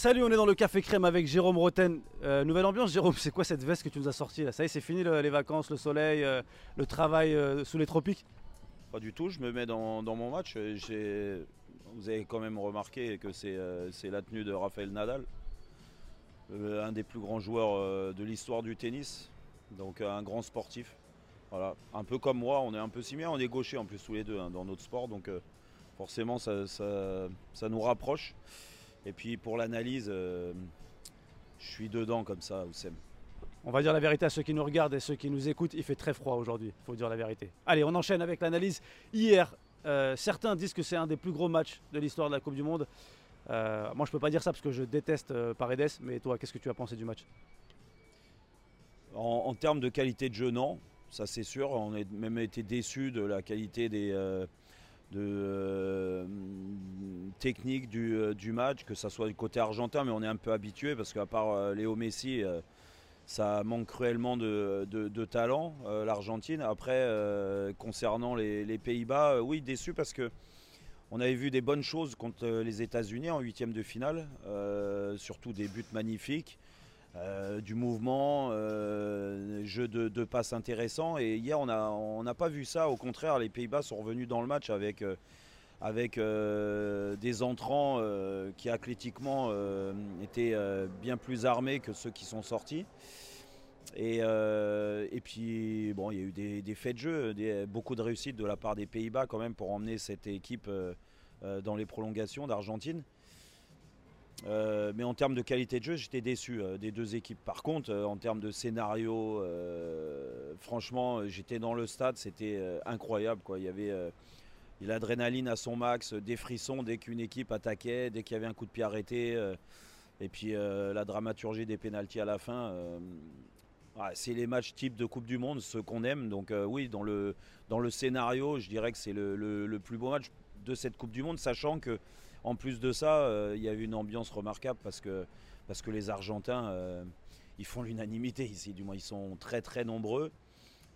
Salut, on est dans le Café Crème avec Jérôme Roten. Euh, nouvelle ambiance, Jérôme, c'est quoi cette veste que tu nous as sortie là? Ça y est, c'est fini le- les vacances, le soleil, euh, le travail euh, sous les tropiques? Pas du tout, je me mets dans, mon match. Vous avez quand même remarqué que c'est la tenue de Raphaël Nadal, un des plus grands joueurs de l'histoire du tennis, donc un grand sportif. Un peu comme moi, on est un peu similaires, on est gauchers en plus tous les deux hein, dans notre sport, donc forcément ça nous rapproche. Et puis pour l'analyse, euh, je suis dedans comme ça, Oussem. On va dire la vérité à ceux qui nous regardent et ceux qui nous écoutent, il fait très froid aujourd'hui, il faut dire la vérité. Allez, on enchaîne avec l'analyse. Hier, euh, certains disent que c'est un des plus gros matchs de l'histoire de la Coupe du Monde. Euh, moi, je peux pas dire ça parce que je déteste Paredes, mais toi, qu'est-ce que tu as pensé du match? En, en termes de qualité de jeu, non, ça c'est sûr. On a même été déçus de la qualité des de, technique du, euh, du match, que ça soit du côté argentin, mais on est un peu habitué parce qu'à part euh, Léo Messi, euh, ça manque cruellement de, de- talent, l'Argentine. Après, concernant les, Pays-Bas, oui, déçu parce que on avait vu des bonnes choses contre les États-Unis en huitième de finale, surtout des buts magnifiques. Du mouvement, euh, jeu de, de passes intéressant. Et hier, on n'a on n'a pas vu ça. Au contraire, les Pays-Bas sont revenus dans le match avec, avec euh, des entrants euh, qui athlétiquement euh, étaient bien plus armés que ceux qui sont sortis. Et, et puis, bon, il y a eu des, faits de jeu, beaucoup de réussite de la part des Pays-Bas quand même pour emmener cette équipe dans les prolongations d'Argentine. Mais en termes de qualité de jeu, j'étais déçu des deux équipes. Par contre, en termes de scénario, franchement, j'étais dans le stade, c'était incroyable. Quoi. Il y avait l'adrénaline à son max, des frissons dès qu'une équipe attaquait, dès qu'il y avait un coup de pied arrêté. euh, et puis euh, la dramaturgie des pénalties à la fin. euh, c'est les matchs type de Coupe du Monde, ceux qu'on aime. Donc oui, dans le, scénario, je dirais que c'est le, plus beau match de cette Coupe du Monde, sachant que en plus de ça, il y a eu une ambiance remarquable parce que, parce que les Argentins, ils font l'unanimité ici, du moins ils sont très très nombreux.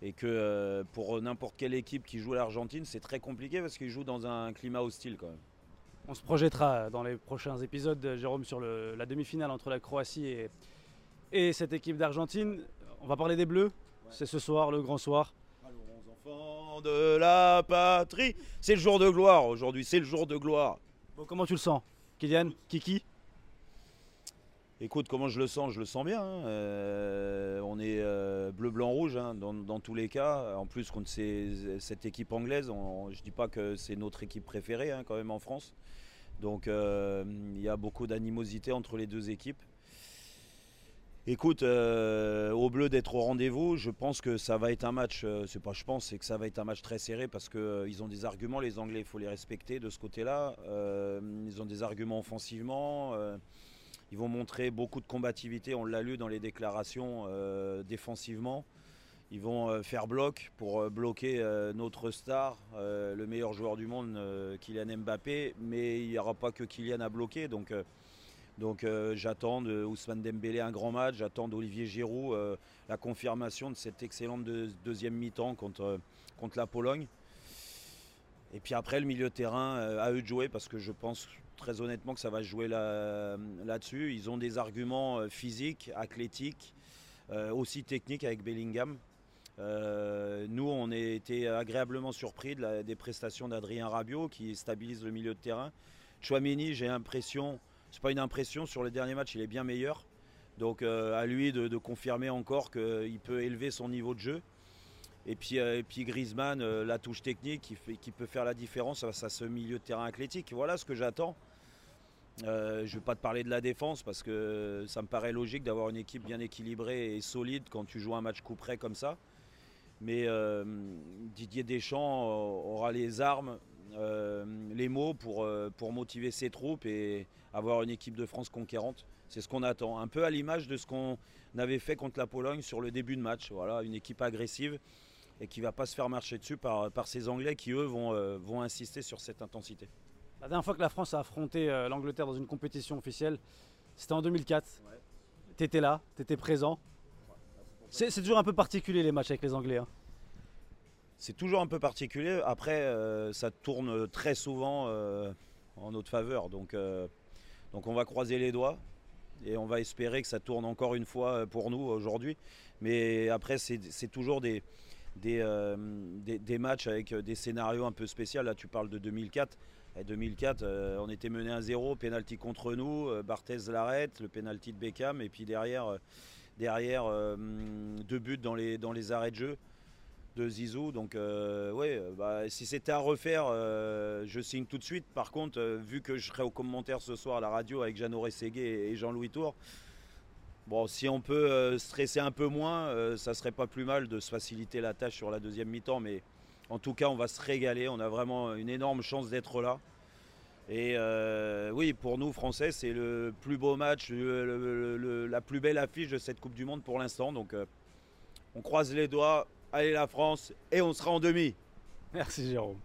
Et que euh, pour n'importe quelle équipe qui joue à l'Argentine, c'est très compliqué parce qu'ils jouent dans un climat hostile quand même. On se projettera dans les prochains épisodes, Jérôme, sur le- la demi-finale entre la Croatie et, et cette équipe d'Argentine. On va parler des Bleus. C'est ce soir, le grand soir. Allons enfants de la patrie, c'est le jour de gloire aujourd'hui, c'est le jour de gloire. Bon, comment tu le sens Kylian? Kiki? Écoute, comment je le sens? Je le sens bien. hein. Euh, on est euh, bleu, blanc, rouge hein, dans, tous les cas. En plus, contre cette équipe anglaise, je ne dis pas que c'est notre équipe préférée hein, quand même en France. Donc euh, il y a beaucoup d'animosité entre les deux équipes. Écoute, au bleu d'être au rendez-vous, je pense que ça va être un match. c'est pas je pense, c'est que ça va être un match très serré parce qu'ils ont des arguments. Les Anglais, il faut les respecter de ce côté-là. Ils ont des arguments offensivement. Ils vont montrer beaucoup de combativité, on l'a lu dans les déclarations euh, défensivement. Ils vont euh, faire bloc pour euh, bloquer notre star, le meilleur joueur du monde, Kylian Mbappé. Mais il n'y aura pas que Kylian à bloquer. Donc, donc j'attends de Ousmane Dembélé un grand match. J'attends d'Olivier Giroud la confirmation de cette excellente deux- deuxième mi-temps contre, contre la Pologne. Et puis après, le milieu de terrain, euh, à eux de jouer parce que je pense très honnêtement que ça va jouer là- là-dessus. Ils ont des arguments euh, physiques, athlétiques, euh, aussi techniques avec Bellingham. Euh, nous, on a été agréablement surpris des prestations d'Adrien Rabiot qui stabilise le milieu de terrain. Chouameni, j'ai l'impression, c'est pas une impression, sur les derniers matchs, il est bien meilleur. Donc euh, à lui de confirmer encore qu'il peut élever son niveau de jeu. Et puis, euh, et puis Griezmann, euh, la touche technique qui, peut faire la différence face à ce milieu de terrain athlétique. Voilà ce que j'attends. Euh, je ne vais pas te parler de la défense parce que ça me paraît logique d'avoir une équipe bien équilibrée et solide quand tu joues un match coup près comme ça. Mais Didier Deschamps aura les armes, les mots pour, pour motiver ses troupes et avoir une équipe de France conquérante. C'est ce qu'on attend. Un peu à l'image de ce qu'on avait fait contre la Pologne sur le début de match. Voilà, une équipe agressive et qui ne va pas se faire marcher dessus par, par ces Anglais qui, eux, vont, euh, vont insister sur cette intensité. La dernière fois que la France a affronté euh, l'Angleterre dans une compétition officielle, c'était en 2004. Ouais. Tu étais là, tu étais présent. C'est toujours un peu particulier les matchs avec les Anglais. hein. C'est toujours un peu particulier. Après, euh, ça tourne très souvent en notre faveur. Donc, donc on va croiser les doigts. Et on va espérer que ça tourne encore une fois pour nous aujourd'hui. Mais après, c'est toujours des, des, des, matchs avec des scénarios un peu spéciaux. Là, tu parles de 2004. Et 2004, on était mené à 0, pénalty contre nous, Barthez l'arrête, le pénalty de Beckham, et puis derrière, derrière deux buts dans les, dans les arrêts de jeu de Zizou. Donc, euh, ouais, bah, si c'était à refaire, euh, je signe tout de suite. Par contre, euh, vu que je serai au commentaire ce soir à la radio avec Jeannot Rességué et Jean-Louis Tour, bon, si on peut stresser un peu moins, ça serait pas plus mal de se faciliter la tâche sur la deuxième mi-temps. Mais en tout cas, on va se régaler. On a vraiment une énorme chance d'être là. Et oui, pour nous, Français, c'est le plus beau match, la plus belle affiche de cette Coupe du Monde pour l'instant. Donc, on croise les doigts allez la France, et on sera en demi. Merci Jérôme.